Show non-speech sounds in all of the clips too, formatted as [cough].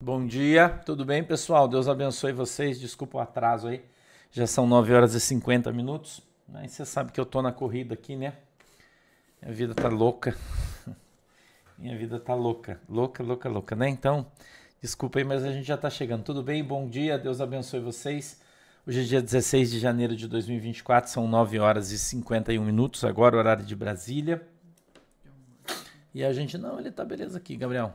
Bom dia, tudo bem, pessoal? Deus abençoe vocês. Desculpa o atraso aí. Já são 9 horas e 50 minutos. Mas você sabe que eu tô na corrida aqui, né? Minha vida tá louca. [laughs] Minha vida tá louca. Louca, louca, louca, né? Então, desculpa aí, mas a gente já tá chegando. Tudo bem? Bom dia, Deus abençoe vocês. Hoje é dia 16 de janeiro de 2024, são 9 horas e 51 minutos, agora horário de Brasília. E a gente, não, ele tá beleza aqui, Gabriel.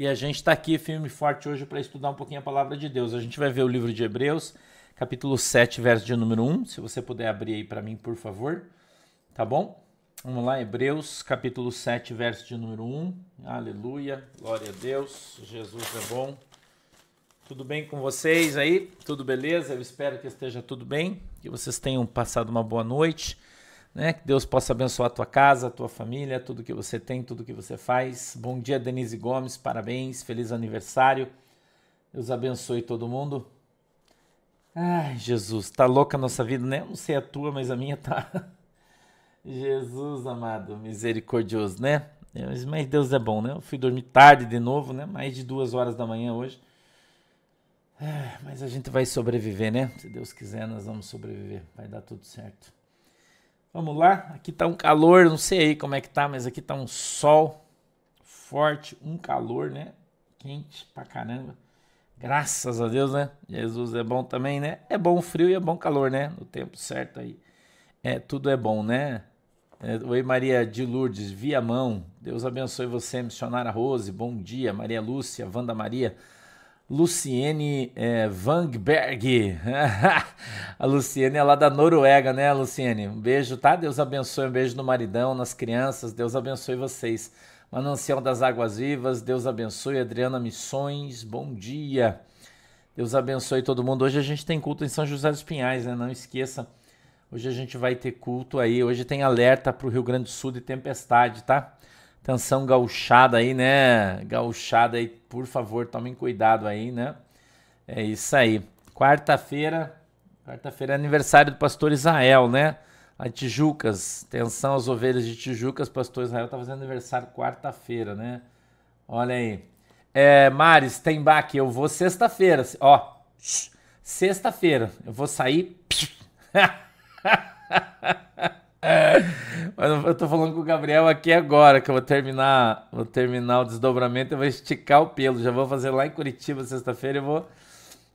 E a gente está aqui firme e forte hoje para estudar um pouquinho a palavra de Deus. A gente vai ver o livro de Hebreus, capítulo 7, verso de número 1. Se você puder abrir aí para mim, por favor. Tá bom? Vamos lá, Hebreus, capítulo 7, verso de número 1. Aleluia, glória a Deus, Jesus é bom. Tudo bem com vocês aí? Tudo beleza? Eu espero que esteja tudo bem, que vocês tenham passado uma boa noite. Né? Que Deus possa abençoar a tua casa, a tua família, tudo que você tem, tudo que você faz. Bom dia, Denise Gomes, parabéns, feliz aniversário. Deus abençoe todo mundo. Ai, Jesus, tá louca a nossa vida, né? Eu não sei a tua, mas a minha tá. [laughs] Jesus amado, misericordioso, né? Mas Deus é bom, né? Eu fui dormir tarde de novo, né? Mais de duas horas da manhã hoje. Mas a gente vai sobreviver, né? Se Deus quiser, nós vamos sobreviver. Vai dar tudo certo. Vamos lá, aqui tá um calor, não sei aí como é que tá, mas aqui tá um sol forte, um calor, né? Quente pra caramba. Graças a Deus, né? Jesus é bom também, né? É bom frio e é bom calor, né? No tempo certo aí. É, tudo é bom, né? É, Oi, Maria de Lourdes, via mão. Deus abençoe você, missionária Rose. Bom dia, Maria Lúcia, Wanda Maria. Luciene é, Vangberg. [laughs] a Luciene é lá da Noruega, né, Luciene? Um beijo, tá? Deus abençoe. Um beijo no maridão, nas crianças. Deus abençoe vocês. Manancial das Águas Vivas. Deus abençoe. Adriana Missões. Bom dia. Deus abençoe todo mundo. Hoje a gente tem culto em São José dos Pinhais, né? Não esqueça. Hoje a gente vai ter culto aí. Hoje tem alerta para o Rio Grande do Sul de tempestade, tá? Atenção gauchada aí, né? Gauchada aí, por favor, tomem cuidado aí, né? É isso aí. Quarta-feira, quarta-feira é aniversário do pastor Israel, né? A Tijucas, atenção às ovelhas de Tijucas, pastor Israel tá fazendo aniversário quarta-feira, né? Olha aí. É, Maris, tem baque, eu vou sexta-feira, ó. Sexta-feira, eu vou sair. [laughs] Eu tô falando com o Gabriel aqui agora, que eu vou terminar, vou terminar o desdobramento, eu vou esticar o pelo. Já vou fazer lá em Curitiba sexta-feira, eu vou,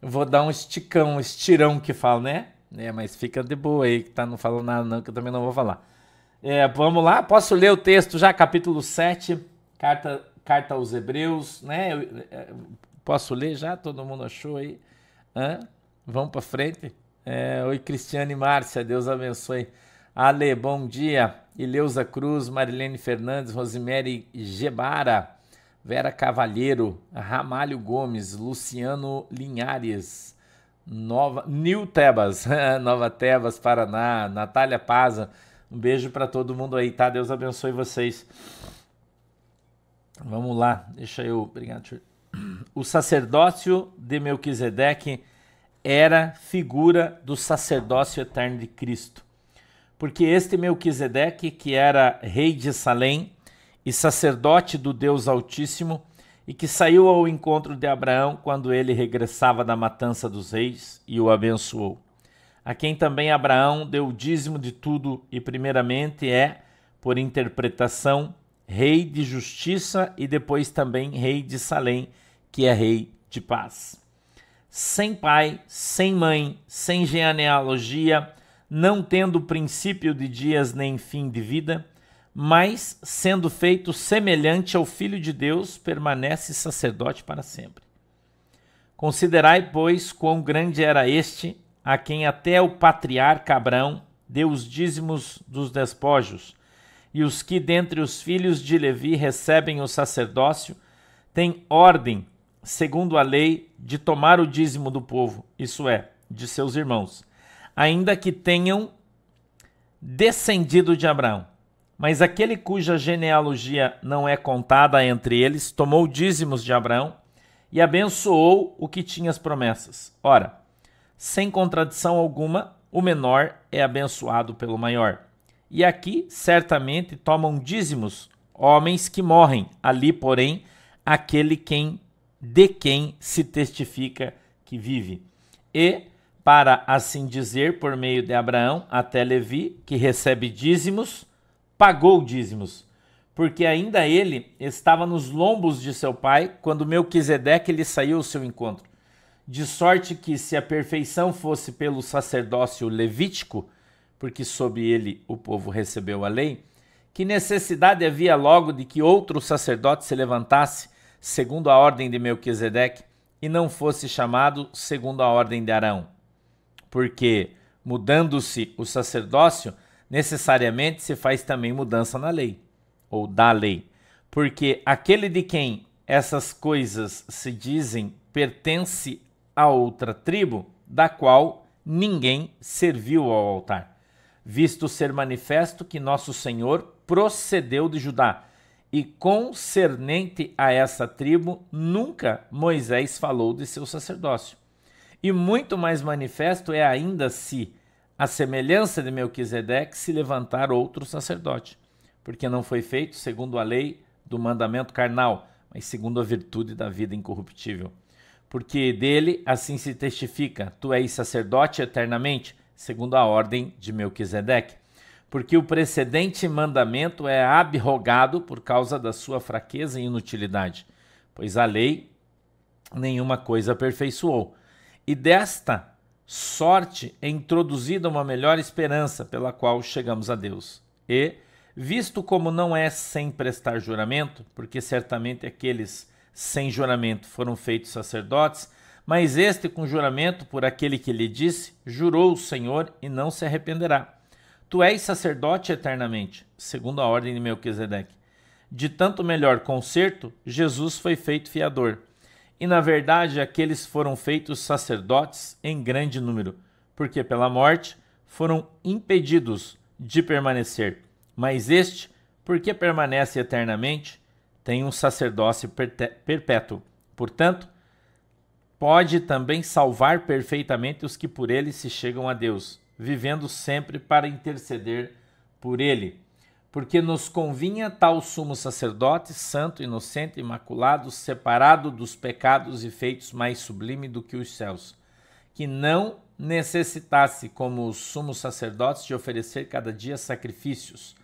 vou dar um esticão, um estirão que fala, né? É, mas fica de boa aí, que tá não falando nada não, que eu também não vou falar. É, vamos lá, posso ler o texto já, capítulo 7, carta, carta aos Hebreus, né? Eu, eu, é, posso ler já? Todo mundo achou aí? Hã? Vamos para frente? É, oi, Cristiane e Márcia, Deus abençoe. Ale, bom dia. Ileuza Cruz, Marilene Fernandes, Rosemary Gebara, Vera Cavalheiro, Ramalho Gomes, Luciano Linhares, Nova, New Tebas, [laughs] Nova Tebas, Paraná, Natália Paza. Um beijo para todo mundo aí, tá? Deus abençoe vocês. Vamos lá, deixa eu. Obrigado. O sacerdócio de Melquisedeque era figura do sacerdócio eterno de Cristo porque este Melquisedeque, que era rei de Salém e sacerdote do Deus Altíssimo, e que saiu ao encontro de Abraão quando ele regressava da matança dos reis e o abençoou. A quem também Abraão deu o dízimo de tudo e, primeiramente, é, por interpretação, rei de justiça e depois também rei de Salém, que é rei de paz. Sem pai, sem mãe, sem genealogia, não tendo princípio de dias nem fim de vida, mas, sendo feito semelhante ao Filho de Deus, permanece sacerdote para sempre. Considerai, pois, quão grande era este, a quem até o patriarca Abraão deu os dízimos dos despojos, e os que dentre os filhos de Levi recebem o sacerdócio, têm ordem, segundo a lei, de tomar o dízimo do povo, isso é, de seus irmãos ainda que tenham descendido de Abraão. Mas aquele cuja genealogia não é contada entre eles tomou dízimos de Abraão e abençoou o que tinha as promessas. Ora, sem contradição alguma, o menor é abençoado pelo maior. E aqui certamente tomam dízimos homens que morrem, ali, porém, aquele quem de quem se testifica que vive. E, para assim dizer, por meio de Abraão, até Levi, que recebe dízimos, pagou dízimos, porque ainda ele estava nos lombos de seu pai quando Melquisedeque lhe saiu ao seu encontro. De sorte que, se a perfeição fosse pelo sacerdócio levítico, porque sob ele o povo recebeu a lei, que necessidade havia logo de que outro sacerdote se levantasse, segundo a ordem de Melquisedeque, e não fosse chamado segundo a ordem de Arão? Porque, mudando-se o sacerdócio, necessariamente se faz também mudança na lei, ou da lei. Porque aquele de quem essas coisas se dizem pertence a outra tribo, da qual ninguém serviu ao altar, visto ser manifesto que nosso Senhor procedeu de Judá, e concernente a essa tribo, nunca Moisés falou de seu sacerdócio. E muito mais manifesto é ainda se, a semelhança de Melquisedeque, se levantar outro sacerdote, porque não foi feito segundo a lei do mandamento carnal, mas segundo a virtude da vida incorruptível. Porque dele assim se testifica: tu és sacerdote eternamente, segundo a ordem de Melquisedeque porque o precedente mandamento é abrogado por causa da sua fraqueza e inutilidade, pois a lei nenhuma coisa aperfeiçoou. E desta sorte é introduzida uma melhor esperança pela qual chegamos a Deus. E, visto como não é sem prestar juramento, porque certamente aqueles sem juramento foram feitos sacerdotes, mas este com juramento por aquele que lhe disse, jurou o Senhor e não se arrependerá. Tu és sacerdote eternamente, segundo a ordem de Melquisedeque. De tanto melhor concerto, Jesus foi feito fiador. E na verdade, aqueles foram feitos sacerdotes em grande número, porque pela morte foram impedidos de permanecer. Mas este, porque permanece eternamente, tem um sacerdócio perpétuo. Portanto, pode também salvar perfeitamente os que por ele se chegam a Deus vivendo sempre para interceder por ele. Porque nos convinha tal sumo sacerdote, santo, inocente, imaculado, separado dos pecados e feitos mais sublime do que os céus, que não necessitasse, como os sumos sacerdotes, de oferecer cada dia sacrifícios,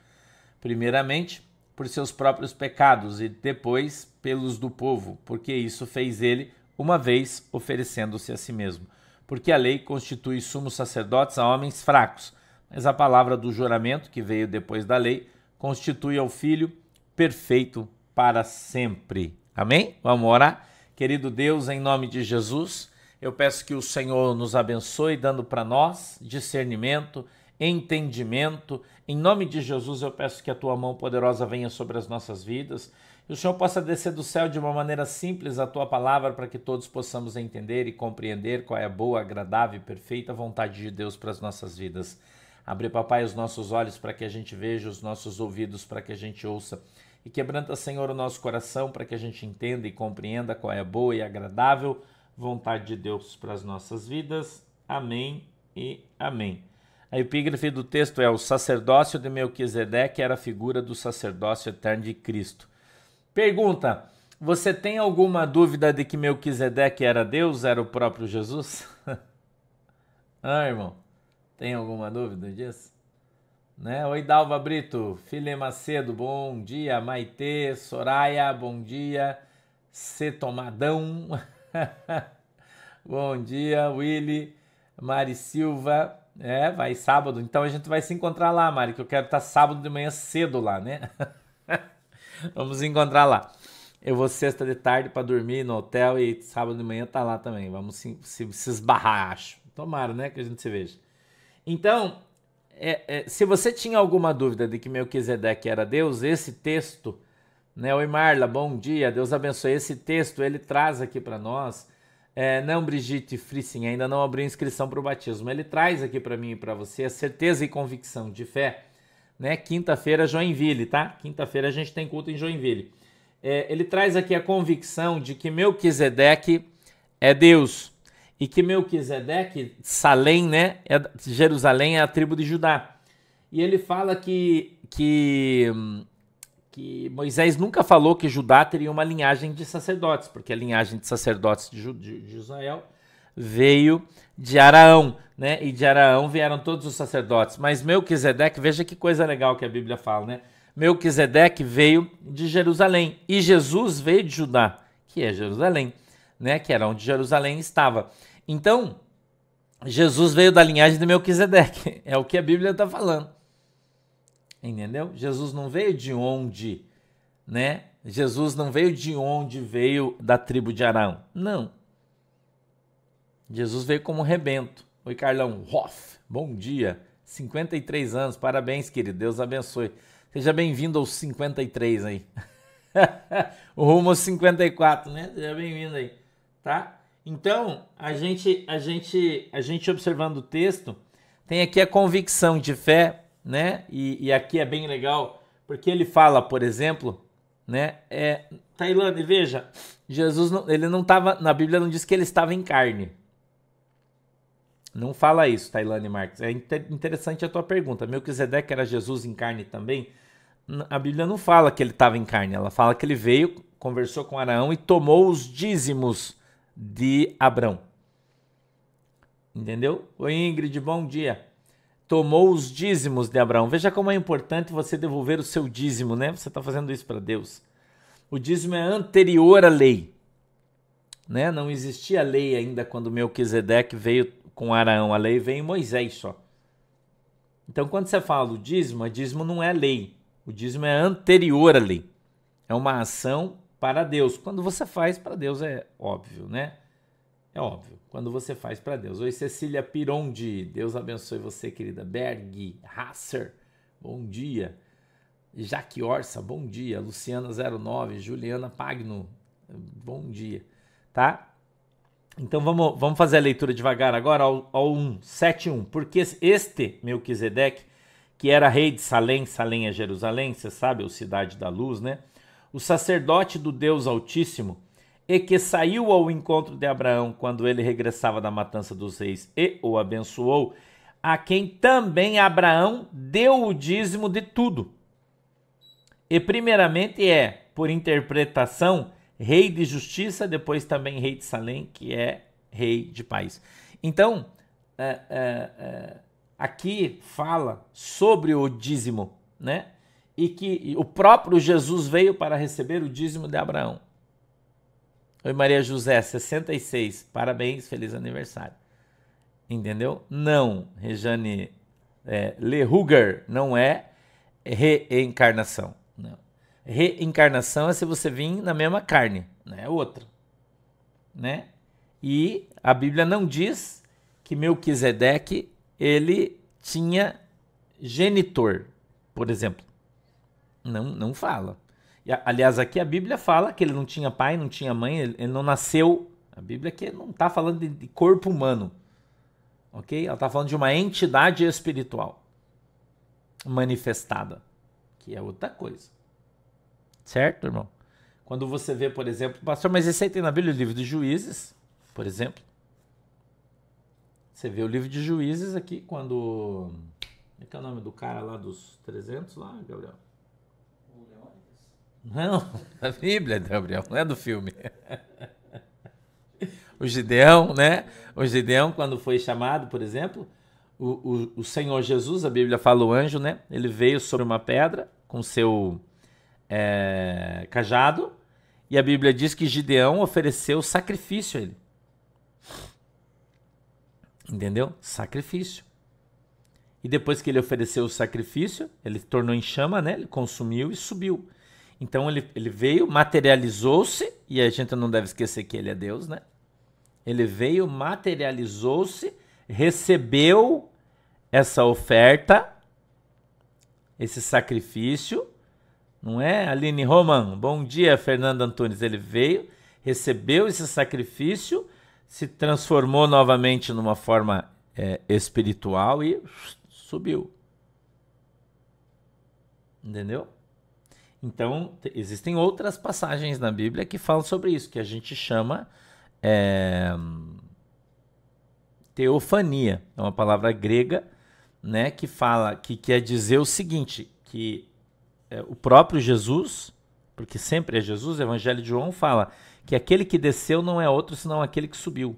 primeiramente por seus próprios pecados e depois pelos do povo, porque isso fez ele uma vez oferecendo-se a si mesmo. Porque a lei constitui sumos sacerdotes a homens fracos, mas a palavra do juramento, que veio depois da lei, constitui ao Filho perfeito para sempre. Amém? Vamos orar? Querido Deus, em nome de Jesus, eu peço que o Senhor nos abençoe, dando para nós discernimento, entendimento. Em nome de Jesus, eu peço que a tua mão poderosa venha sobre as nossas vidas que o Senhor possa descer do céu de uma maneira simples a tua palavra para que todos possamos entender e compreender qual é a boa, agradável e perfeita vontade de Deus para as nossas vidas. Abre, papai, os nossos olhos para que a gente veja, os nossos ouvidos para que a gente ouça. E quebranta, Senhor, o nosso coração para que a gente entenda e compreenda qual é a boa e agradável vontade de Deus para as nossas vidas. Amém e amém. A epígrafe do texto é: O sacerdócio de Melquisedeque era a figura do sacerdócio eterno de Cristo. Pergunta: Você tem alguma dúvida de que Melquisedeque era Deus, era o próprio Jesus? [laughs] ah, irmão, tem alguma dúvida disso? Né? Oi, Dalva Brito, Filha Macedo, bom dia. Maitê, Soraya, bom dia. Cetomadão, [laughs] bom dia. Willy, Mari Silva, é, vai sábado. Então a gente vai se encontrar lá, Mari, que eu quero estar sábado de manhã cedo lá, né? [laughs] Vamos encontrar lá. Eu vou sexta de tarde para dormir no hotel e sábado de manhã tá lá também. Vamos se, se, se esbarrar, acho. Tomara, né? Que a gente se veja. Então, é, é, se você tinha alguma dúvida de que Melquisedeque era Deus, esse texto, né? Oi Marla, bom dia, Deus abençoe. Esse texto ele traz aqui para nós. É, não, Brigitte Frissing, ainda não abriu inscrição para o batismo. Ele traz aqui para mim e para você a certeza e convicção de fé né? Quinta-feira, Joinville, tá? Quinta-feira a gente tem culto em Joinville. É, ele traz aqui a convicção de que Melquisedeque é Deus e que Melquisedeque, Salém, né? É, Jerusalém é a tribo de Judá. E ele fala que, que, que Moisés nunca falou que Judá teria uma linhagem de sacerdotes, porque a linhagem de sacerdotes de, de, de Israel veio de Araão, né? E de Araão vieram todos os sacerdotes. Mas Melquisedeque, veja que coisa legal que a Bíblia fala, né? Melquisedeque veio de Jerusalém e Jesus veio de Judá, que é Jerusalém, né? Que era onde Jerusalém estava. Então, Jesus veio da linhagem de Melquisedeque, [laughs] é o que a Bíblia está falando. Entendeu? Jesus não veio de onde, né? Jesus não veio de onde veio da tribo de Arão. Não. Jesus veio como rebento. Oi, Carlão. Hoff, bom dia. 53 anos, parabéns, querido. Deus abençoe. Seja bem-vindo aos 53 aí. [laughs] o rumo aos 54, né? Seja bem-vindo aí, tá? Então, a gente, a gente, a gente observando o texto, tem aqui a convicção de fé né? E, e aqui é bem legal, porque ele fala, por exemplo, né? É, veja, Jesus não, ele não estava, na Bíblia não diz que ele estava em carne. Não fala isso, Tailândia Marques. É interessante a tua pergunta. Melquisedeque era Jesus em carne também? A Bíblia não fala que ele estava em carne, ela fala que ele veio, conversou com Araão e tomou os dízimos de Abrão. Entendeu? Oi Ingrid, bom dia tomou os dízimos de Abraão. Veja como é importante você devolver o seu dízimo, né? Você está fazendo isso para Deus. O dízimo é anterior à lei. Né? Não existia lei ainda quando Melquisedeque veio com Araão. A lei veio em Moisés só. Então, quando você fala do dízimo, o dízimo não é lei. O dízimo é anterior à lei. É uma ação para Deus. Quando você faz para Deus é óbvio, né? É óbvio, quando você faz para Deus. Oi, Cecília Pirondi, Deus abençoe você, querida. Berg, Hasser, bom dia. Jaque Orsa, bom dia. Luciana09, Juliana Pagno, bom dia. Tá? Então vamos, vamos fazer a leitura devagar agora ao, ao 1, 7, 1. Porque este Melquisedeque, que era rei de Salém, Salém é Jerusalém, você sabe, a cidade da luz, né? O sacerdote do Deus Altíssimo e que saiu ao encontro de Abraão quando ele regressava da matança dos reis e o abençoou, a quem também Abraão deu o dízimo de tudo. E primeiramente é, por interpretação, rei de justiça, depois também rei de Salém, que é rei de paz. Então, é, é, é, aqui fala sobre o dízimo, né? E que o próprio Jesus veio para receber o dízimo de Abraão. Oi, Maria José, 66. Parabéns, feliz aniversário. Entendeu? Não, Rejane é, não é reencarnação. Não. Reencarnação é se você vir na mesma carne, não é outra. Né? E a Bíblia não diz que Melquisedeque ele tinha genitor, por exemplo. Não, não fala. E, aliás, aqui a Bíblia fala que ele não tinha pai, não tinha mãe, ele, ele não nasceu. A Bíblia aqui não está falando de, de, corpo humano. Ok? Ela está falando de uma entidade espiritual manifestada, que é outra coisa. Certo, irmão? Quando você vê, por exemplo, pastor, mas esse aí tem na Bíblia o livro de Juízes, por exemplo. Você vê o livro de Juízes aqui quando. Como é que é o nome do cara lá dos 300 lá, Gabriel? Não, [laughs] a Bíblia, Gabriel, não é do filme. O Gideão, né? O Gideão, quando foi chamado, por exemplo, o, o, o Senhor Jesus, a Bíblia fala o anjo, né? Ele veio sobre uma pedra com seu é, cajado e a Bíblia diz que Gideão ofereceu sacrifício a ele. Entendeu? Sacrifício. E depois que ele ofereceu o sacrifício, ele tornou em chama, né? Ele consumiu e subiu. Então ele, ele veio, materializou-se, e a gente não deve esquecer que ele é Deus, né? Ele veio, materializou-se, recebeu essa oferta, esse sacrifício, não é? Aline Roman, bom dia, Fernando Antunes. Ele veio, recebeu esse sacrifício, se transformou novamente numa forma é, espiritual e subiu. Entendeu? Então, existem outras passagens na Bíblia que falam sobre isso, que a gente chama é, teofania. É uma palavra grega, né, que fala, que quer dizer o seguinte, que é, o próprio Jesus, porque sempre é Jesus, o Evangelho de João fala que aquele que desceu não é outro senão aquele que subiu.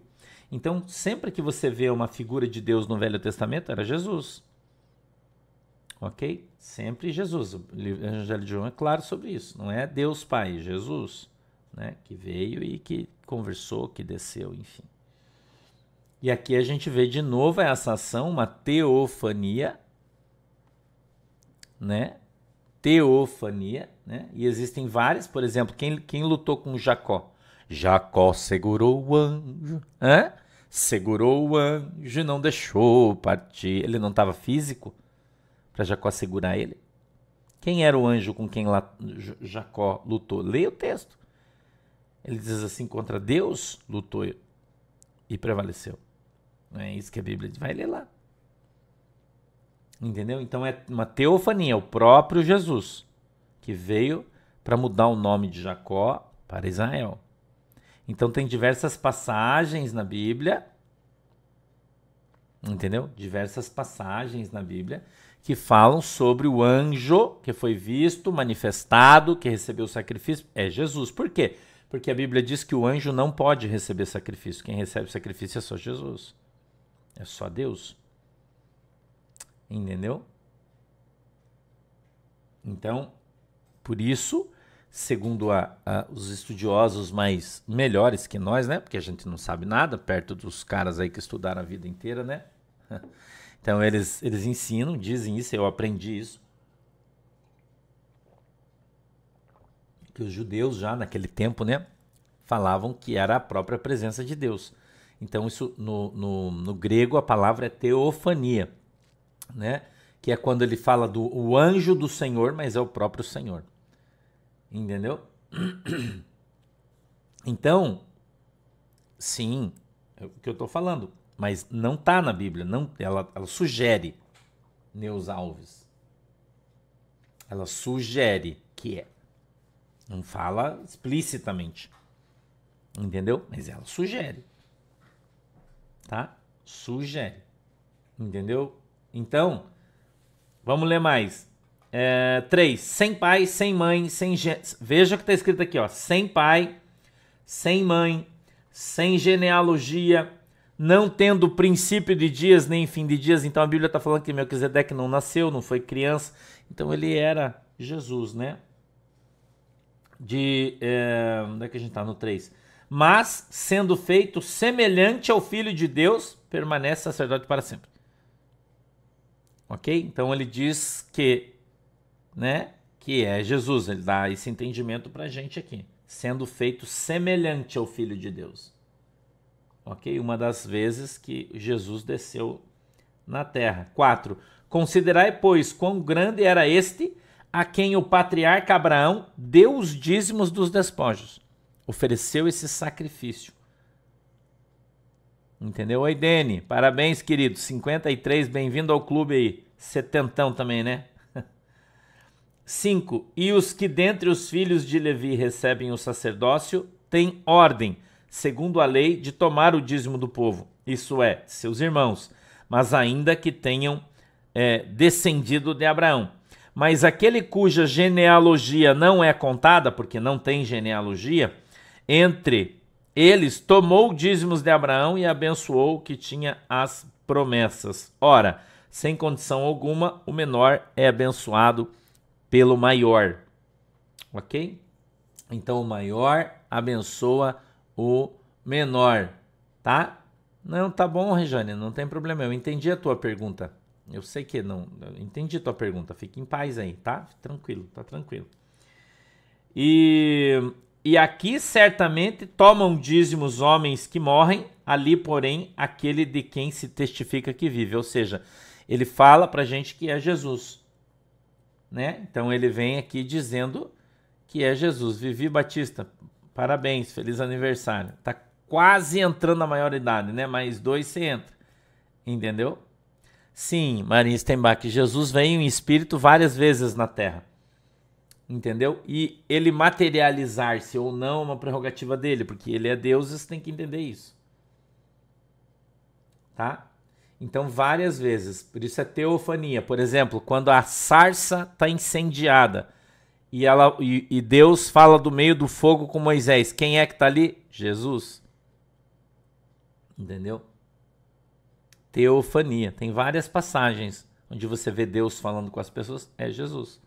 Então, sempre que você vê uma figura de Deus no Velho Testamento, era Jesus. Ok? Sempre Jesus. O Evangelho de João é claro sobre isso. Não é Deus Pai, Jesus, né? que veio e que conversou, que desceu, enfim. E aqui a gente vê de novo essa ação, uma teofania, né? Teofania, né? E existem várias, por exemplo, quem, quem lutou com Jacó? Jacó segurou o anjo, hã? Segurou o anjo não deixou partir. Ele não estava físico para Jacó segurar ele? Quem era o anjo com quem Jacó lutou? Leia o texto. Ele diz assim: contra Deus lutou e prevaleceu. Não é isso que a Bíblia diz. Vai ler lá. Entendeu? Então é uma teofania, o próprio Jesus, que veio para mudar o nome de Jacó para Israel. Então tem diversas passagens na Bíblia, entendeu? Diversas passagens na Bíblia que falam sobre o anjo que foi visto, manifestado, que recebeu o sacrifício. É Jesus. Por quê? Porque a Bíblia diz que o anjo não pode receber sacrifício. Quem recebe sacrifício é só Jesus. É só Deus. Entendeu? Então, por isso, segundo a, a, os estudiosos mais melhores que nós, né? Porque a gente não sabe nada, perto dos caras aí que estudaram a vida inteira, né? [laughs] Então eles, eles ensinam, dizem isso, eu aprendi isso. Que os judeus já naquele tempo, né? Falavam que era a própria presença de Deus. Então, isso no, no, no grego a palavra é teofania, né? Que é quando ele fala do o anjo do Senhor, mas é o próprio Senhor. Entendeu? [clears throat] Então, sim, é o que eu estou falando, mas não está na Bíblia. Não, ela, ela sugere Neus Alves. Ela sugere que é. Não fala explicitamente. Entendeu? Mas ela sugere tá? Sugere. Entendeu? Então, vamos ler mais. É, três, sem pai, sem mãe, sem... Veja o que está escrito aqui, ó. Sem pai, sem mãe, sem genealogia, não tendo princípio de dias nem fim de dias. Então a Bíblia está falando que Melquisedeque não nasceu, não foi criança. Então ele era Jesus, né? De. É, onde é que a gente está? No 3 mas sendo feito semelhante ao Filho de Deus, permanece sacerdote para sempre. Ok? Então ele diz que, né, que é Jesus. Ele dá esse entendimento para a gente aqui, sendo feito semelhante ao Filho de Deus. Ok? Uma das vezes que Jesus desceu na terra. 4. Considerai, pois, quão grande era este a quem o patriarca Abraão deu os dízimos dos despojos ofereceu esse sacrifício. Entendeu? Oi, Dene. Parabéns, querido. 53, bem-vindo ao clube aí. Setentão também, né? [laughs] 5. E os que dentre os filhos de Levi recebem o sacerdócio têm ordem, segundo a lei, de tomar o dízimo do povo, isso é, seus irmãos, mas ainda que tenham é, descendido de Abraão. Mas aquele cuja genealogia não é contada, porque não tem genealogia, entre eles, tomou dízimos de Abraão e abençoou que tinha as promessas. Ora, sem condição alguma, o menor é abençoado pelo maior. Ok? Então o maior abençoa o menor, tá? Não, tá bom, Rejane, não tem problema. Eu entendi a tua pergunta. Eu sei que não, entendi a tua pergunta. Fique em paz aí, tá? Tranquilo, tá tranquilo. E e aqui certamente tomam dízimos homens que morrem, ali, porém, aquele de quem se testifica que vive. Ou seja, ele fala para a gente que é Jesus. Né? Então ele vem aqui dizendo que é Jesus. Vivi Batista, parabéns, feliz aniversário. Tá quase entrando na maioridade, né? Mais dois você entra. Entendeu? Sim, Maria Stenbach, Jesus veio em espírito várias vezes na Terra entendeu? E ele materializar-se ou não é uma prerrogativa dele, porque ele é Deus e você tem que entender isso. Tá? Então, várias vezes, por isso é teofania. Por exemplo, quando a sarça está incendiada, e, ela, e, e Deus fala do meio do fogo com Moisés. Quem é que está ali? Jesus. Entendeu? Teofania. Tem várias passagens onde você vê Deus falando com as pessoas. É Jesus.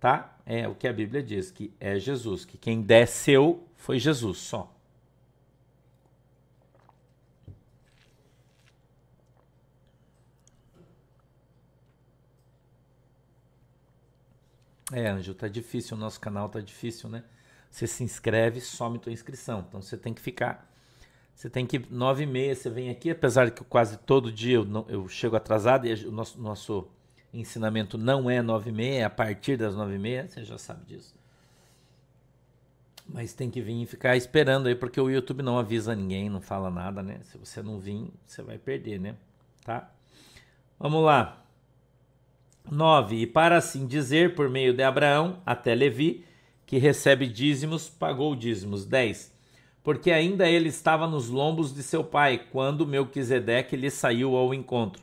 Tá? É o que a Bíblia diz, que é Jesus. Que quem desceu foi Jesus só. É, Anjo, tá difícil, o nosso canal tá difícil, né? Você se inscreve, some tua inscrição. Então você tem que ficar. Você tem que. Nove e meia você vem aqui, apesar que quase todo dia eu, não, eu chego atrasado e o nosso, nosso ensinamento não é nove e meia, é a partir das nove e meia, você já sabe disso. Mas tem que vir e ficar esperando aí, porque o YouTube não avisa ninguém, não fala nada, né? Se você não vir, você vai perder, né? Tá? Vamos lá. 9. E para assim dizer, por meio de Abraão, até Levi, que recebe dízimos, pagou dízimos. 10. Porque ainda ele estava nos lombos de seu pai, quando Melquisedeque lhe saiu ao encontro.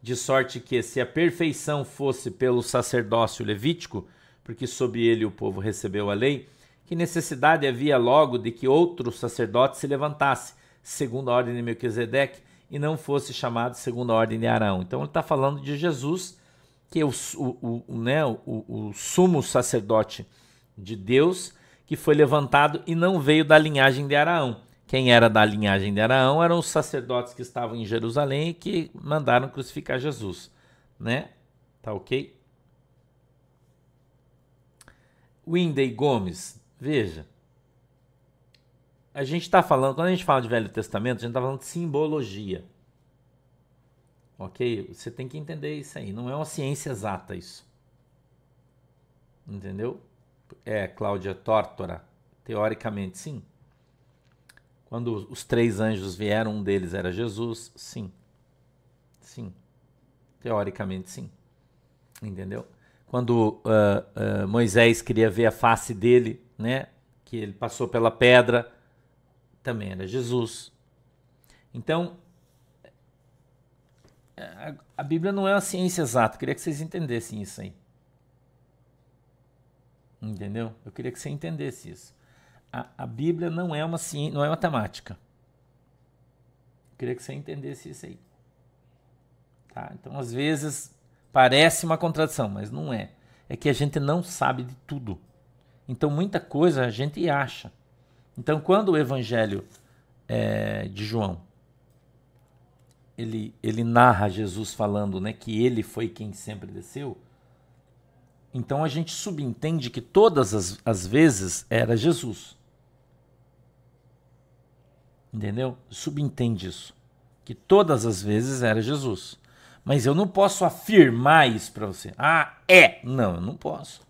De sorte que, se a perfeição fosse pelo sacerdócio levítico, porque sob ele o povo recebeu a lei, que necessidade havia logo de que outro sacerdote se levantasse, segundo a ordem de Melquisedeque, e não fosse chamado segundo a ordem de Arão. Então ele está falando de Jesus que o, o, o, né, o, o sumo sacerdote de Deus que foi levantado e não veio da linhagem de Araão. Quem era da linhagem de Araão eram os sacerdotes que estavam em Jerusalém e que mandaram crucificar Jesus, né? Tá ok? Windey Gomes, veja. A gente está falando, quando a gente fala de Velho Testamento, a gente está falando de simbologia. Ok? Você tem que entender isso aí. Não é uma ciência exata isso. Entendeu? É, Cláudia Tórtora. Teoricamente, sim. Quando os três anjos vieram, um deles era Jesus? Sim. Sim. Teoricamente, sim. Entendeu? Quando uh, uh, Moisés queria ver a face dele, né? Que ele passou pela pedra, também era Jesus. Então, a, a Bíblia não é uma ciência exata. Eu queria que vocês entendessem isso aí. Entendeu? Eu queria que você entendesse isso. A, a Bíblia não é uma ciência, não é matemática. Eu queria que você entendesse isso aí. Tá? Então, às vezes, parece uma contradição, mas não é. É que a gente não sabe de tudo. Então, muita coisa a gente acha. Então, quando o Evangelho é, de João ele, ele narra Jesus falando né, que ele foi quem sempre desceu, então a gente subentende que todas as, as vezes era Jesus. Entendeu? Subentende isso. Que todas as vezes era Jesus. Mas eu não posso afirmar isso para você. Ah, é! Não, eu não posso.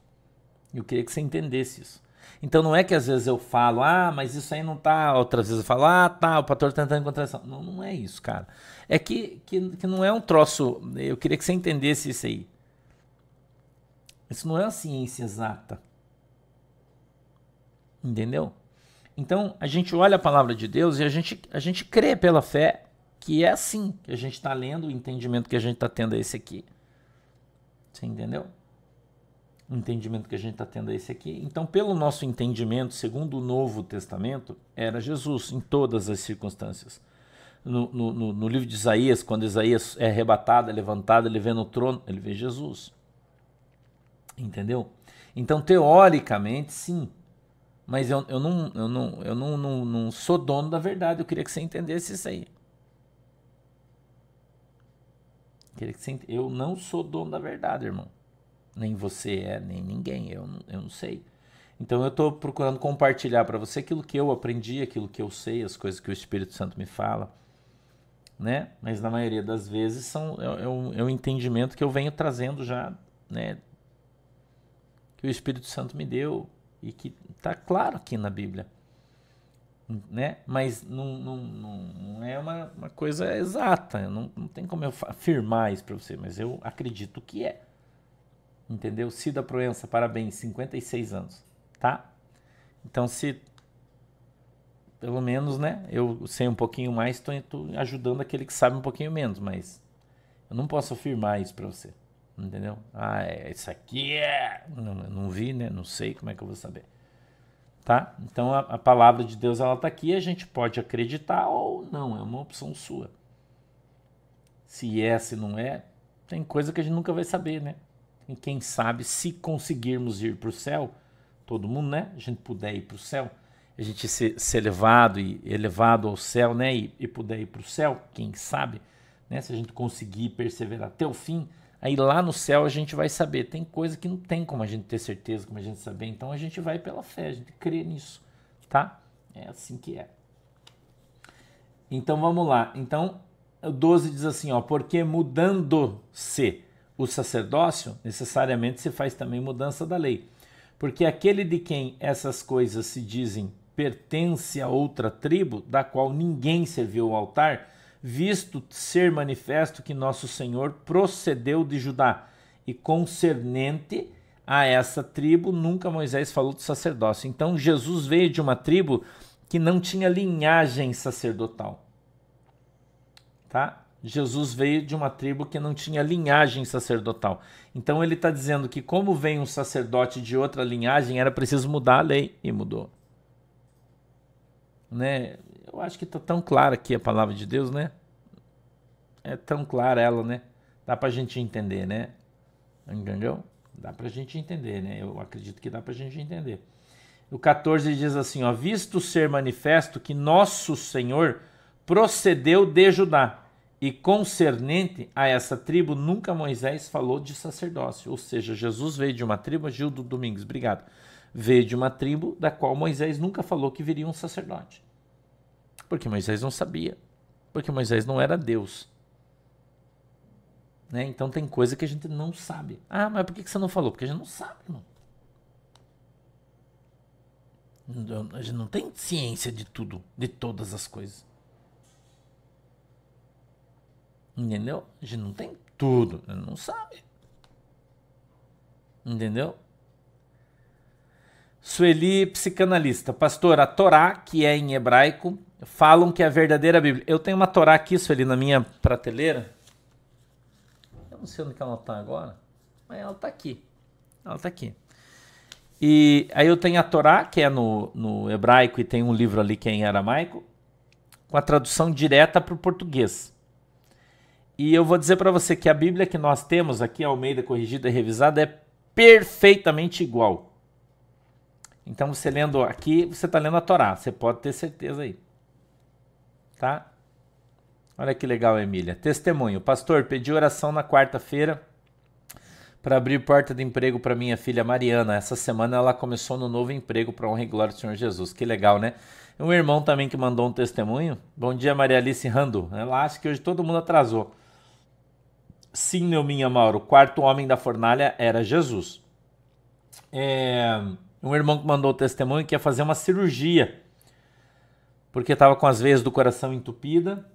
Eu queria que você entendesse isso. Então não é que às vezes eu falo, ah, mas isso aí não tá. Outras vezes eu falo, ah, tá, o pastor tá tentando contradição. Não, não é isso, cara. É que, que, que não é um troço. Eu queria que você entendesse isso aí. Isso não é uma ciência exata. Entendeu? Então a gente olha a palavra de Deus e a gente, a gente crê pela fé que é assim que a gente está lendo, o entendimento que a gente está tendo é esse aqui. Você entendeu? Entendimento que a gente está tendo é esse aqui. Então, pelo nosso entendimento, segundo o Novo Testamento, era Jesus em todas as circunstâncias no, no, no, livro de Isaías, quando Isaías é arrebatado, é levantado, ele vê no trono, ele vê Jesus. Entendeu? Então, teoricamente, sim. Mas eu, eu, não, eu, não, eu não, não, não sou dono da verdade. Eu queria que você entendesse isso aí. Eu não sou dono da verdade, irmão. Nem você é, nem ninguém. Eu, eu não sei. Então eu estou procurando compartilhar para você aquilo que eu aprendi, aquilo que eu sei, as coisas que o Espírito Santo me fala né? Mas na maioria das vezes são, é, é, um, é um entendimento que eu venho trazendo já, né? Que o Espírito Santo me deu e que está claro aqui na Bíblia, né? Mas não, não, não, é uma, uma coisa exata, não, não tem como eu afirmar isso para você, mas eu acredito que é. Entendeu? Cida Proença, parabéns, 56 anos, tá? Então, se pelo menos, né? Eu sei um pouquinho mais, estou ajudando aquele que sabe um pouquinho menos, mas eu não posso afirmar isso para você, Entendeu? Ah, é, isso aqui é. Não, não vi, né? Não sei como é que eu vou saber. Tá? Então a, a palavra de Deus ela está aqui, a gente pode acreditar ou não, é uma opção sua. Se é, se não é, tem coisa que a gente nunca vai saber, né? E quem sabe, se conseguirmos ir para o céu, todo mundo, né? A gente puder ir para o céu, a gente ser, elevado e elevado ao céu, né? E, e puder ir para o céu, quem sabe, né? Se a gente conseguir perseverar até o fim, aí lá no céu a gente vai saber. Tem coisa que não tem como a gente ter certeza, como a gente saber. Então a gente vai pela fé, a gente crê nisso, tá? É assim que é. Então vamos lá. Então o 12 diz assim, ó, porque mudando-se o sacerdócio, necessariamente se faz também mudança da lei. Porque aquele de quem essas coisas se dizem pertence a outra tribo, da qual ninguém serviu ao altar, visto ser manifesto que nosso Senhor procedeu de Judá, e concernente a essa tribo, nunca Moisés falou do sacerdócio. Então Jesus veio de uma tribo que não tinha linhagem sacerdotal. Tá? Jesus veio de uma tribo que não tinha linhagem sacerdotal. Então ele está dizendo que, como vem um sacerdote de outra linhagem, era preciso mudar a lei e mudou. Né? Eu acho que está tão clara aqui a palavra de Deus, né? É tão clara ela, né? Dá para a gente entender, né? Entendeu? Dá para a gente entender, né? Eu acredito que dá para a gente entender. O 14 diz assim: ó, visto ser manifesto que nosso Senhor procedeu de Judá e concernente a essa tribo, nunca Moisés falou de sacerdócio. Ou seja, Jesus veio de uma tribo, Gildo Domingos, obrigado. Veio de uma tribo da qual Moisés nunca falou que viria um sacerdote. Porque Moisés não sabia. Porque Moisés não era Deus. Né? Então tem coisa que a gente não sabe. Ah, mas por que você não falou? Porque a gente não sabe, irmão. A gente não tem ciência de tudo, de todas as coisas. Entendeu? A gente não tem tudo, não sabe. Entendeu? Sueli, psicanalista. Pastor, a Torá, que é em hebraico, falam que é a verdadeira Bíblia. Eu tenho uma Torá aqui, Sueli, na minha prateleira. Eu não sei onde que ela está agora, mas ela está aqui. Ela está aqui. E aí eu tenho a Torá, que é no, no hebraico, e tem um livro ali que é em aramaico, com a tradução direta para o português. E eu vou dizer para você que a Bíblia que nós temos aqui, Almeida Corrigida e Revisada, é perfeitamente igual então, você lendo aqui, você está lendo a Torá, você pode ter certeza aí. Tá? Olha que legal, Emília. Testemunho. Pastor, pedi oração na quarta-feira para abrir porta de emprego para minha filha Mariana. Essa semana ela começou no novo emprego para honra e glória do Senhor Jesus. Que legal, né? Um irmão também que mandou um testemunho. Bom dia, Maria Alice Rando. Ela acha que hoje todo mundo atrasou. Sim, Neuminha Mauro. O quarto homem da fornalha era Jesus. É um irmão que mandou o testemunho que ia fazer uma cirurgia, porque estava com as veias do coração entupida.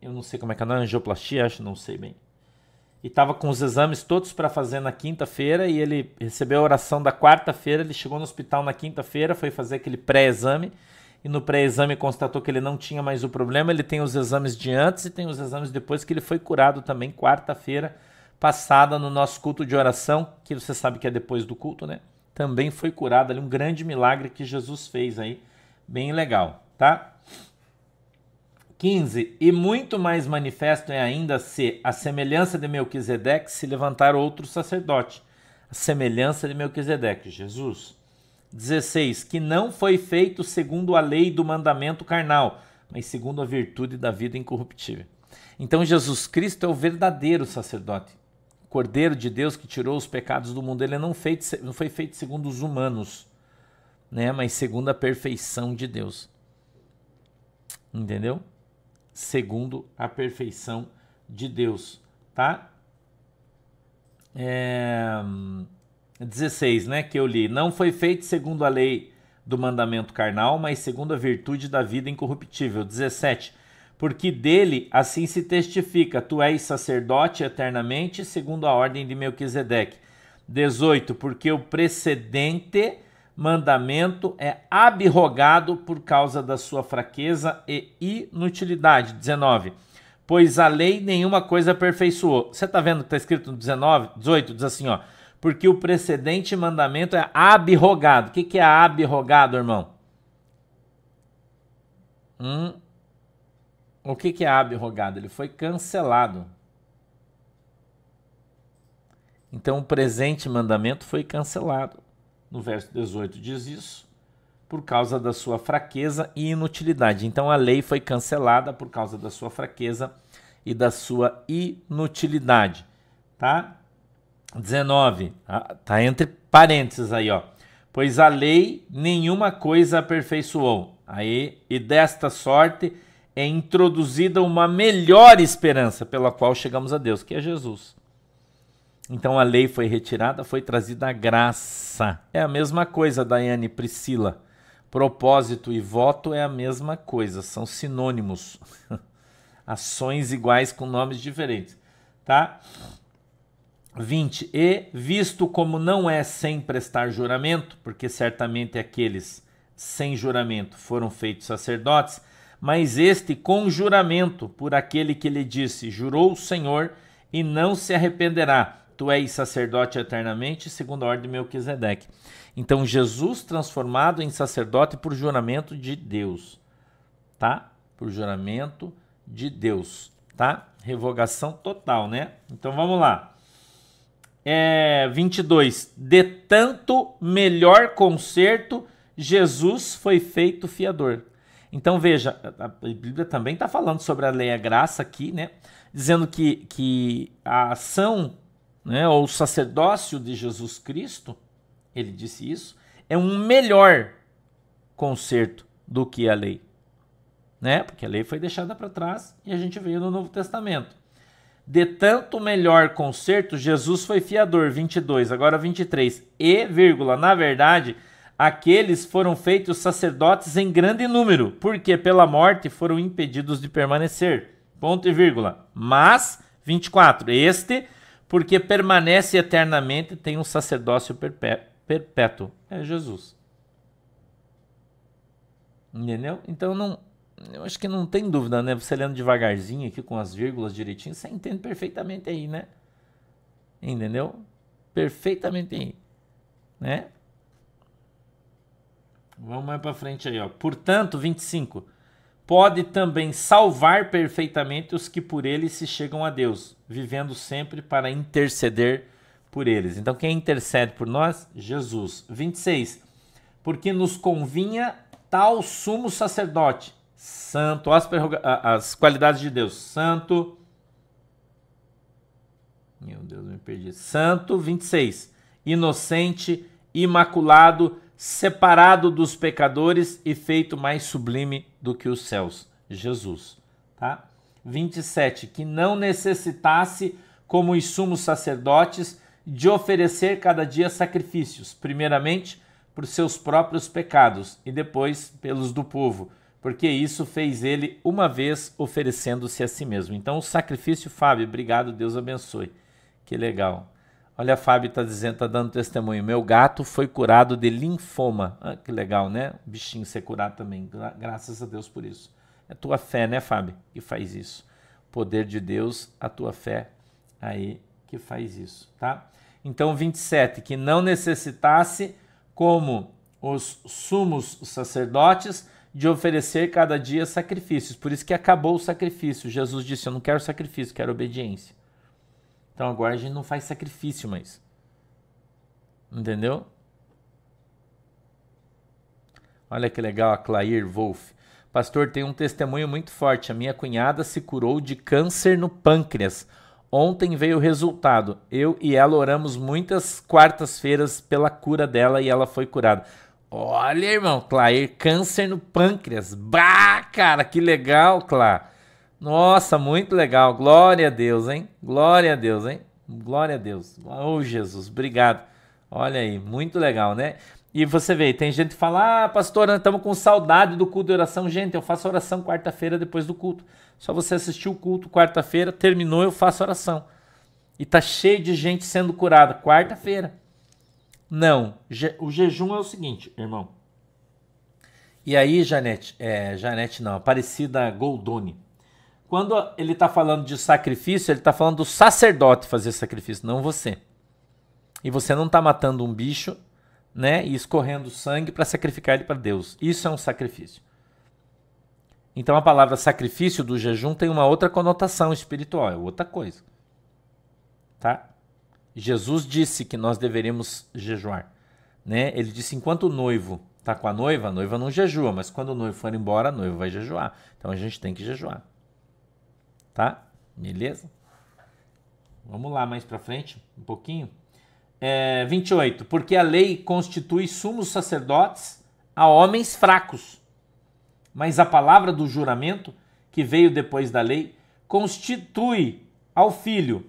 Eu não sei como é que é, não é angioplastia, acho, não sei bem. E estava com os exames todos para fazer na quinta-feira e ele recebeu a oração da quarta-feira. Ele chegou no hospital na quinta-feira, foi fazer aquele pré-exame e no pré-exame constatou que ele não tinha mais o problema. Ele tem os exames de antes e tem os exames depois que ele foi curado também quarta-feira passada no nosso culto de oração, que você sabe que é depois do culto, né? também foi curado ali, um grande milagre que Jesus fez aí, bem legal, tá? 15. E muito mais manifesto é ainda se a semelhança de Melquisedeque se levantar outro sacerdote, a semelhança de Melquisedeque, Jesus. 16. Que não foi feito segundo a lei do mandamento carnal, mas segundo a virtude da vida incorruptível. Então Jesus Cristo é o verdadeiro sacerdote. Cordeiro de Deus que tirou os pecados do mundo, ele não, feito, não foi feito segundo os humanos, né? mas segundo a perfeição de Deus. Entendeu? Segundo a perfeição de Deus, tá? É, 16, né, que eu li. Não foi feito segundo a lei do mandamento carnal, mas segundo a virtude da vida incorruptível. 17 porque dele assim se testifica: tu és sacerdote eternamente, segundo a ordem de Melquisedeque. 18. Porque o precedente mandamento é abrogado por causa da sua fraqueza e inutilidade. 19. pois a lei nenhuma coisa aperfeiçoou. Você está vendo que está escrito no 19, 18, diz assim, ó, porque o precedente mandamento é abrogado. O que, que é abrogado, irmão? Hum? O que, que é abrogado? Ele foi cancelado. Então o presente mandamento foi cancelado. No verso 18 diz isso, por causa da sua fraqueza e inutilidade. Então a lei foi cancelada por causa da sua fraqueza e da sua inutilidade, tá? 19, ah, tá entre parênteses aí, ó. Pois a lei nenhuma coisa aperfeiçoou. Aí, e desta sorte é introduzida uma melhor esperança pela qual chegamos a Deus, que é Jesus. Então a lei foi retirada, foi trazida a graça. É a mesma coisa, Daiane Priscila. Propósito e voto é a mesma coisa, são sinônimos. [laughs] Ações iguais com nomes diferentes, tá? 20. E, visto como não é sem prestar juramento, porque certamente aqueles sem juramento foram feitos sacerdotes, mas este com juramento por aquele que lhe disse: Jurou o Senhor e não se arrependerá. Tu és sacerdote eternamente, segundo a ordem de Melquisedeque. Então, Jesus transformado em sacerdote por juramento de Deus, tá? Por juramento de Deus, tá? Revogação total, né? Então, vamos lá. É, 22. De tanto melhor conserto, Jesus foi feito fiador. Então, veja, a Bíblia também está falando sobre a lei e a graça aqui, né? Dizendo que, que a ação, né, ou o sacerdócio de Jesus Cristo, ele disse isso, é um melhor conserto do que a lei. Né? Porque a lei foi deixada para trás e a gente veio no Novo Testamento. De tanto melhor conserto, Jesus foi fiador. 22, agora 23. E, vírgula, na verdade, aqueles foram feitos sacerdotes em grande número, porque pela morte foram impedidos de permanecer. Ponto e vírgula. Mas, 24, este, porque permanece eternamente, tem um sacerdócio perpétuo é Jesus. Entendeu? Então não, eu acho que não tem dúvida, né? Você lendo devagarzinho aqui com as vírgulas direitinho, você entende perfeitamente aí, né? Entendeu? Perfeitamente aí, né? Vamos mais para frente aí, ó. Portanto, 25. Pode também salvar perfeitamente os que por ele se chegam a Deus, vivendo sempre para interceder por eles. Então, quem intercede por nós? Jesus. 26. Porque nos convinha tal sumo sacerdote, santo, as, as qualidades de Deus, santo. Meu Deus, me perdi. Santo, 26. Inocente, imaculado, separado dos pecadores e feito mais sublime do que os céus. Jesus. Tá? 27. Que não necessitasse, como os sumos sacerdotes, de oferecer cada dia sacrifícios, primeiramente por seus próprios pecados e depois pelos do povo, porque isso fez ele uma vez oferecendo-se a si mesmo. Então, o sacrifício, Fábio, obrigado, Deus abençoe. Que legal. Olha, a Fábio está dizendo, está dando testemunho. Meu gato foi curado de linfoma. Ah, que legal, né? O bichinho ser curado também. Graças a Deus por isso. É tua fé, né, Fábio, que faz isso. Poder de Deus, a tua fé aí que faz isso, tá? Então, 27, que não necessitasse, como os sumos sacerdotes, de oferecer cada dia sacrifícios. Por isso que acabou o sacrifício. Jesus disse: Eu não quero sacrifício, quero obediência. Então agora a gente não faz sacrifício mais. Entendeu? Olha que legal a Clair Wolf. Pastor, tem um testemunho muito forte. A minha cunhada se curou de câncer no pâncreas. Ontem veio o resultado. Eu e ela oramos muitas quartas-feiras pela cura dela e ela foi curada. Olha, irmão, Clair, câncer no pâncreas. Bah, cara, que legal, Clá. Nossa, muito legal. Glória a Deus, hein? Glória a Deus, hein? Glória a Deus. Oh, Jesus, obrigado. Olha aí, muito legal, né? E você vê, tem gente que fala: Ah, pastor, estamos com saudade do culto de oração. Gente, eu faço oração quarta-feira depois do culto. Só você assistir o culto quarta-feira, terminou, eu faço oração. E tá cheio de gente sendo curada quarta-feira. Não, o jejum é o seguinte, irmão. E aí, Janete, é, Janete não, Aparecida Goldoni. quando ele está falando de sacrifício, ele está falando do sacerdote fazer sacrifício, não você. E você não está matando um bicho, né, e escorrendo sangue para sacrificar ele para Deus. Isso é um sacrifício. Então a palavra sacrifício do jejum tem uma outra conotação espiritual, é outra coisa. Tá? Jesus disse que nós deveríamos jejuar, né? Ele disse enquanto o noivo está com a noiva, a noiva não jejua, mas quando o noivo for embora, a noiva vai jejuar. Então a gente tem que jejuar. Tá? Beleza? Vamos lá mais para frente, um pouquinho. É, 28. Porque a lei constitui sumos sacerdotes a homens fracos. Mas a palavra do juramento, que veio depois da lei, constitui ao filho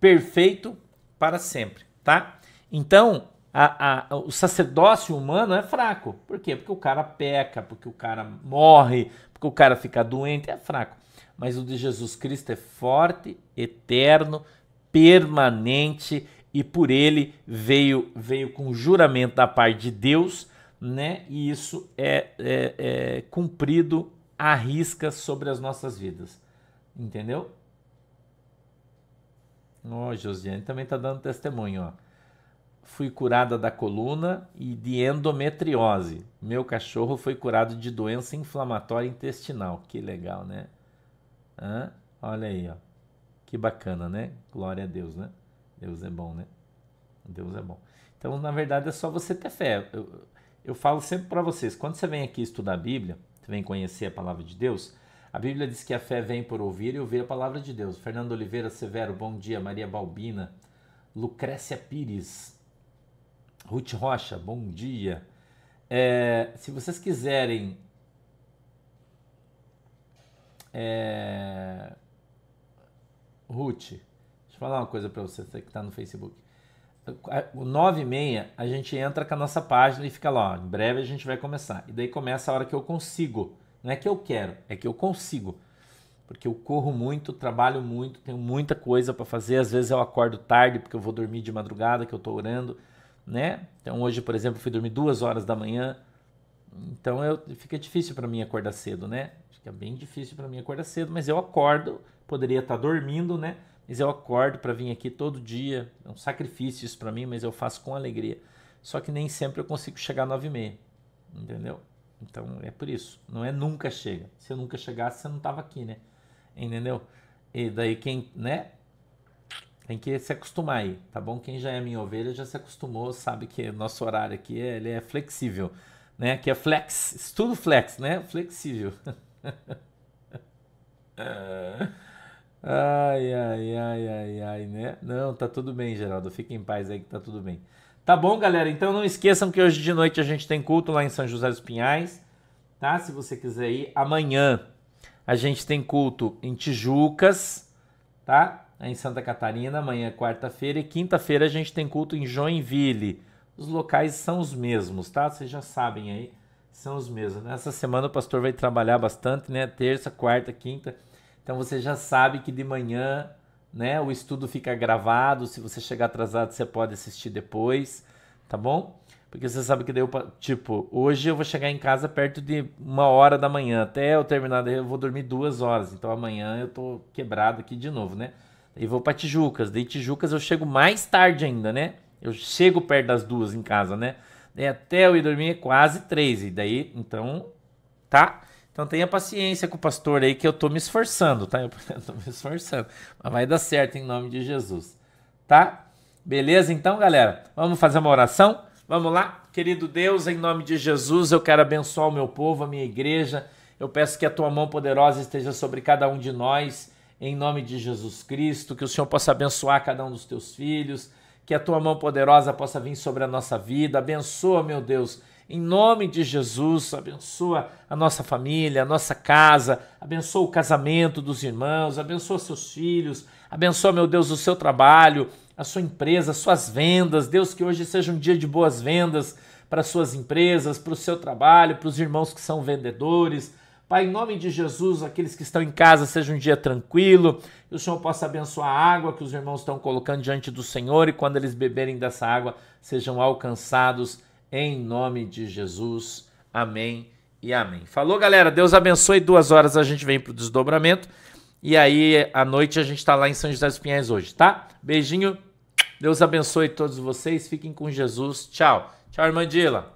perfeito para sempre, tá? Então, a, a, o sacerdócio humano é fraco. Por quê? Porque o cara peca, porque o cara morre, porque o cara fica doente, é fraco mas o de Jesus Cristo é forte, eterno, permanente e por ele veio veio com juramento da parte de Deus, né? E isso é, é, é cumprido à risca sobre as nossas vidas, entendeu? Ó, oh, Josiane também está dando testemunho, ó. Fui curada da coluna e de endometriose. Meu cachorro foi curado de doença inflamatória intestinal. Que legal, né? Hã? Olha aí, ó. Que bacana, né? Glória a Deus, né? Deus é bom, né? Deus é bom. Então, na verdade, é só você ter fé. Eu, eu falo sempre para vocês, quando você vem aqui estudar a Bíblia, você vem conhecer a palavra de Deus, a Bíblia diz que a fé vem por ouvir e ouvir a palavra de Deus. Fernando Oliveira Severo, bom dia. Maria Balbina, Lucrécia Pires, Ruth Rocha, bom dia. É, se vocês quiserem é... Ruth, deixa eu falar uma coisa para você, que está no Facebook. O 9 e meia a gente entra com a nossa página e fica lá, ó, em breve a gente vai começar. E daí começa a hora que eu consigo. Não é que eu quero, é que eu consigo. Porque eu corro muito, trabalho muito, tenho muita coisa para fazer. Às vezes eu acordo tarde porque eu vou dormir de madrugada, que eu estou orando, né? Então hoje, por exemplo, fui dormir duas horas da manhã. Então eu, fica difícil para mim acordar cedo, né? é bem difícil para mim acordar cedo, mas eu acordo, poderia estar tá dormindo, né? Mas eu acordo para vir aqui todo dia. É um sacrifício isso para mim, mas eu faço com alegria. Só que nem sempre eu consigo chegar às nove e meia, entendeu? Então é por isso. Não é nunca chega. Se eu nunca chegasse, você não tava aqui, né? Entendeu? E daí quem, né? Tem que se acostumar aí, tá bom? Quem já é minha ovelha já se acostumou, sabe que nosso horário aqui é, ele é flexível, né? Que é flex, tudo flex, né? Flexível. [laughs] ai, ai, ai, ai, ai, né? Não, tá tudo bem, Geraldo. Fique em paz aí que tá tudo bem. Tá bom, galera? Então não esqueçam que hoje de noite a gente tem culto lá em São José dos Pinhais, tá? Se você quiser ir. Amanhã a gente tem culto em Tijucas, tá? Em Santa Catarina, amanhã é quarta-feira. E quinta-feira a gente tem culto em Joinville. Os locais são os mesmos, tá? Vocês já sabem aí são os mesmos. Nessa semana o pastor vai trabalhar bastante, né? Terça, quarta, quinta. Então você já sabe que de manhã, né, o estudo fica gravado. Se você chegar atrasado, você pode assistir depois, tá bom? Porque você sabe que daí eu, tipo, hoje eu vou chegar em casa perto de uma hora da manhã. Até eu terminar, eu vou dormir duas horas. Então amanhã eu tô quebrado aqui de novo, né? E vou para Tijucas. Daí Tijucas eu chego mais tarde ainda, né? Eu chego perto das duas em casa, né? Daí até eu ir dormir é quase três. E daí, então, tá? Então tenha paciência com o pastor aí que eu tô me esforçando, tá? Eu [laughs] tô me esforçando. Mas vai dar certo em nome de Jesus, tá? Beleza então, galera? Vamos fazer uma oração? Vamos lá? Querido Deus, em nome de Jesus, eu quero abençoar o meu povo, a minha igreja. Eu peço que a tua mão poderosa esteja sobre cada um de nós, em nome de Jesus Cristo, que o Senhor possa abençoar cada um dos teus filhos que a tua mão poderosa possa vir sobre a nossa vida. Abençoa, meu Deus, em nome de Jesus, abençoa a nossa família, a nossa casa, abençoa o casamento dos irmãos, abençoa seus filhos, abençoa, meu Deus, o seu trabalho, a sua empresa, as suas vendas. Deus, que hoje seja um dia de boas vendas para suas empresas, para o seu trabalho, para os irmãos que são vendedores Pai, em nome de Jesus, aqueles que estão em casa, seja um dia tranquilo, que o Senhor possa abençoar a água que os irmãos estão colocando diante do Senhor e quando eles beberem dessa água, sejam alcançados em nome de Jesus. Amém e amém. Falou, galera. Deus abençoe. Duas horas a gente vem para o desdobramento E aí, à noite, a gente está lá em São José dos Pinhais hoje, tá? Beijinho. Deus abençoe todos vocês. Fiquem com Jesus. Tchau. Tchau, irmã Dila.